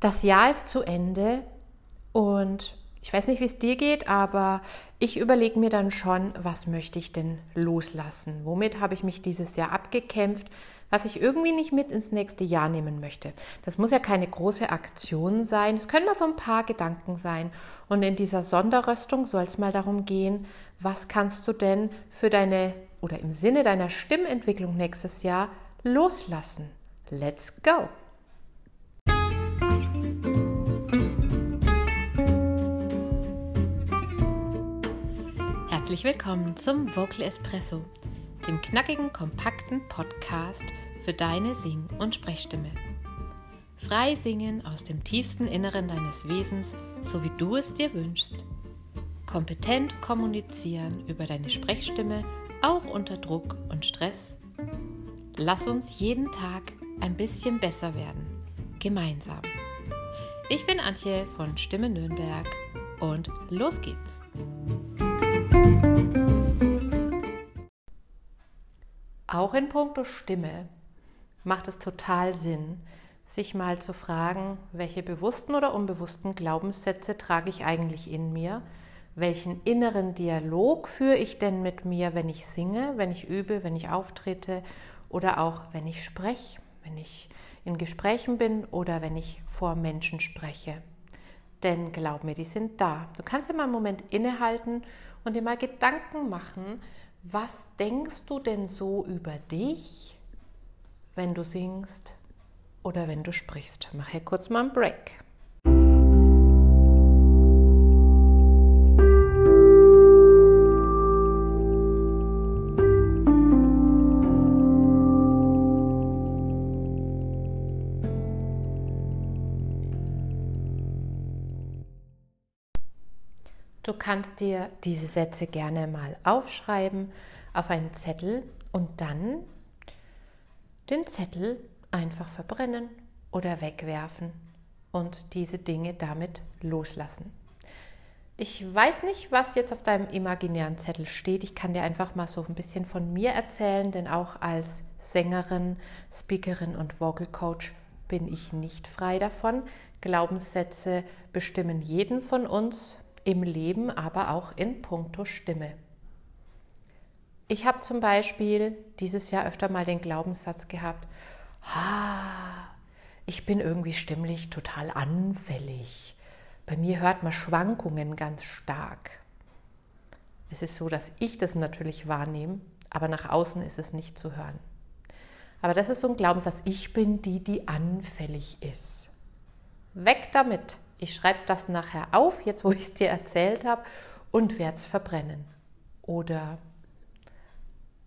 Das Jahr ist zu Ende und ich weiß nicht, wie es dir geht, aber ich überlege mir dann schon, was möchte ich denn loslassen? Womit habe ich mich dieses Jahr abgekämpft? was ich irgendwie nicht mit ins nächste Jahr nehmen möchte. Das muss ja keine große Aktion sein, es können mal so ein paar Gedanken sein. Und in dieser Sonderröstung soll es mal darum gehen, was kannst du denn für deine oder im Sinne deiner Stimmentwicklung nächstes Jahr loslassen. Let's go! Herzlich willkommen zum Vocal Espresso dem knackigen, kompakten Podcast für deine Sing- und Sprechstimme. Frei singen aus dem tiefsten Inneren deines Wesens, so wie du es dir wünschst. Kompetent kommunizieren über deine Sprechstimme, auch unter Druck und Stress. Lass uns jeden Tag ein bisschen besser werden. Gemeinsam. Ich bin Antje von Stimme Nürnberg und los geht's. Auch in puncto Stimme macht es total Sinn, sich mal zu fragen, welche bewussten oder unbewussten Glaubenssätze trage ich eigentlich in mir? Welchen inneren Dialog führe ich denn mit mir, wenn ich singe, wenn ich übe, wenn ich auftrete oder auch wenn ich spreche, wenn ich in Gesprächen bin oder wenn ich vor Menschen spreche? Denn glaub mir, die sind da. Du kannst dir mal einen Moment innehalten und dir mal Gedanken machen, was denkst du denn so über dich, wenn du singst oder wenn du sprichst? Mach hier kurz mal einen Break. Kannst dir diese Sätze gerne mal aufschreiben auf einen Zettel und dann den Zettel einfach verbrennen oder wegwerfen und diese Dinge damit loslassen. Ich weiß nicht, was jetzt auf deinem imaginären Zettel steht. Ich kann dir einfach mal so ein bisschen von mir erzählen, denn auch als Sängerin, Speakerin und Vocal Coach bin ich nicht frei davon. Glaubenssätze bestimmen jeden von uns im Leben, aber auch in puncto Stimme. Ich habe zum Beispiel dieses Jahr öfter mal den Glaubenssatz gehabt, ha, ich bin irgendwie stimmlich total anfällig. Bei mir hört man Schwankungen ganz stark. Es ist so, dass ich das natürlich wahrnehme, aber nach außen ist es nicht zu hören. Aber das ist so ein Glaubenssatz, ich bin die, die anfällig ist. Weg damit. Ich schreibe das nachher auf, jetzt wo ich es dir erzählt habe, und werde es verbrennen. Oder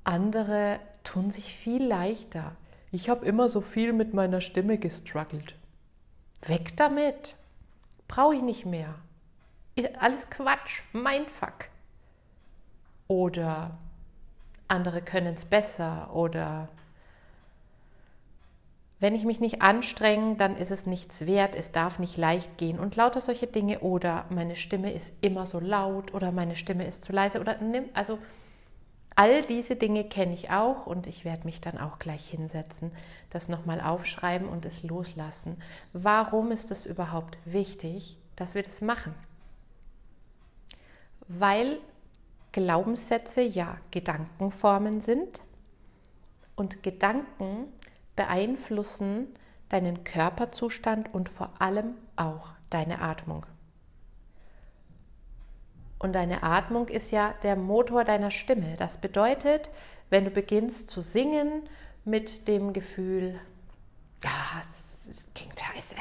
andere tun sich viel leichter. Ich habe immer so viel mit meiner Stimme gestruggelt. Weg damit. Brauche ich nicht mehr. Alles Quatsch, mein Fuck. Oder andere können es besser oder wenn ich mich nicht anstrenge, dann ist es nichts wert, es darf nicht leicht gehen und lauter solche Dinge oder meine Stimme ist immer so laut oder meine Stimme ist zu leise oder nimm, also all diese Dinge kenne ich auch und ich werde mich dann auch gleich hinsetzen, das nochmal aufschreiben und es loslassen. Warum ist es überhaupt wichtig, dass wir das machen? Weil Glaubenssätze ja Gedankenformen sind und Gedanken beeinflussen deinen Körperzustand und vor allem auch deine Atmung. Und deine Atmung ist ja der Motor deiner Stimme. Das bedeutet, wenn du beginnst zu singen mit dem Gefühl, ah, es klingt scheiße,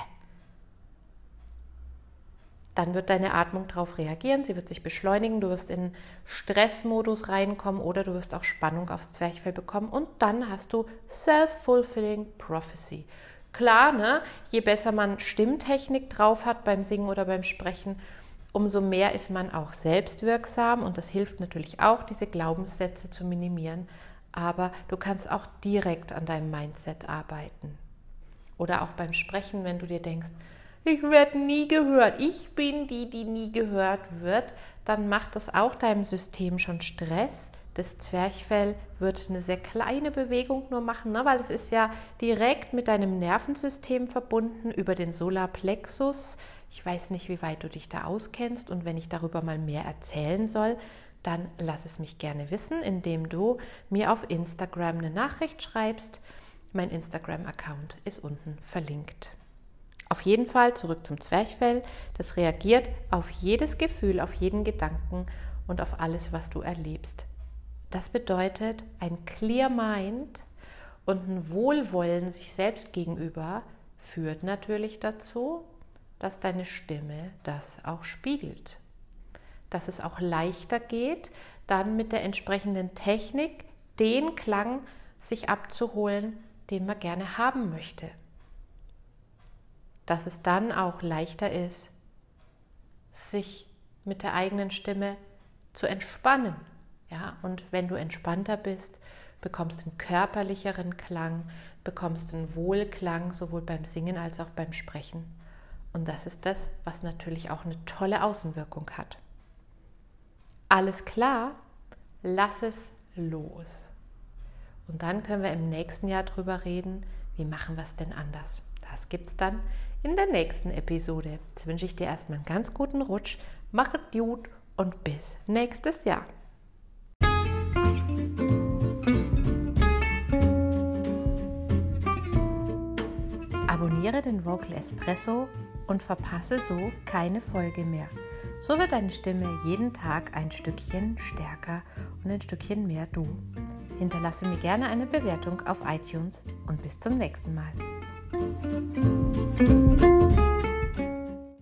dann wird deine Atmung darauf reagieren, sie wird sich beschleunigen, du wirst in Stressmodus reinkommen oder du wirst auch Spannung aufs Zwerchfell bekommen und dann hast du Self-Fulfilling Prophecy. Klar, ne? je besser man Stimmtechnik drauf hat beim Singen oder beim Sprechen, umso mehr ist man auch selbstwirksam und das hilft natürlich auch, diese Glaubenssätze zu minimieren. Aber du kannst auch direkt an deinem Mindset arbeiten. Oder auch beim Sprechen, wenn du dir denkst, ich werde nie gehört, ich bin die, die nie gehört wird, dann macht das auch deinem System schon Stress, Das Zwerchfell wird eine sehr kleine Bewegung nur machen, ne? weil es ist ja direkt mit deinem Nervensystem verbunden über den Solarplexus. Ich weiß nicht, wie weit du dich da auskennst und wenn ich darüber mal mehr erzählen soll, dann lass es mich gerne wissen, indem du mir auf Instagram eine Nachricht schreibst. Mein Instagram-Account ist unten verlinkt. Auf jeden Fall zurück zum Zwerchfell. Das reagiert auf jedes Gefühl, auf jeden Gedanken und auf alles, was du erlebst. Das bedeutet, ein Clear Mind und ein Wohlwollen sich selbst gegenüber führt natürlich dazu, dass deine Stimme das auch spiegelt. Dass es auch leichter geht, dann mit der entsprechenden Technik den Klang sich abzuholen, den man gerne haben möchte dass es dann auch leichter ist, sich mit der eigenen Stimme zu entspannen. Ja, und wenn du entspannter bist, bekommst du einen körperlicheren Klang, bekommst einen Wohlklang sowohl beim Singen als auch beim Sprechen. Und das ist das, was natürlich auch eine tolle Außenwirkung hat. Alles klar, lass es los. Und dann können wir im nächsten Jahr drüber reden, wie machen wir es denn anders. Das gibt es dann in der nächsten Episode. Jetzt wünsche ich dir erstmal einen ganz guten Rutsch. Mach es gut und bis nächstes Jahr. Abonniere den Vocal Espresso und verpasse so keine Folge mehr. So wird deine Stimme jeden Tag ein Stückchen stärker und ein Stückchen mehr du. Hinterlasse mir gerne eine Bewertung auf iTunes und bis zum nächsten Mal. thank you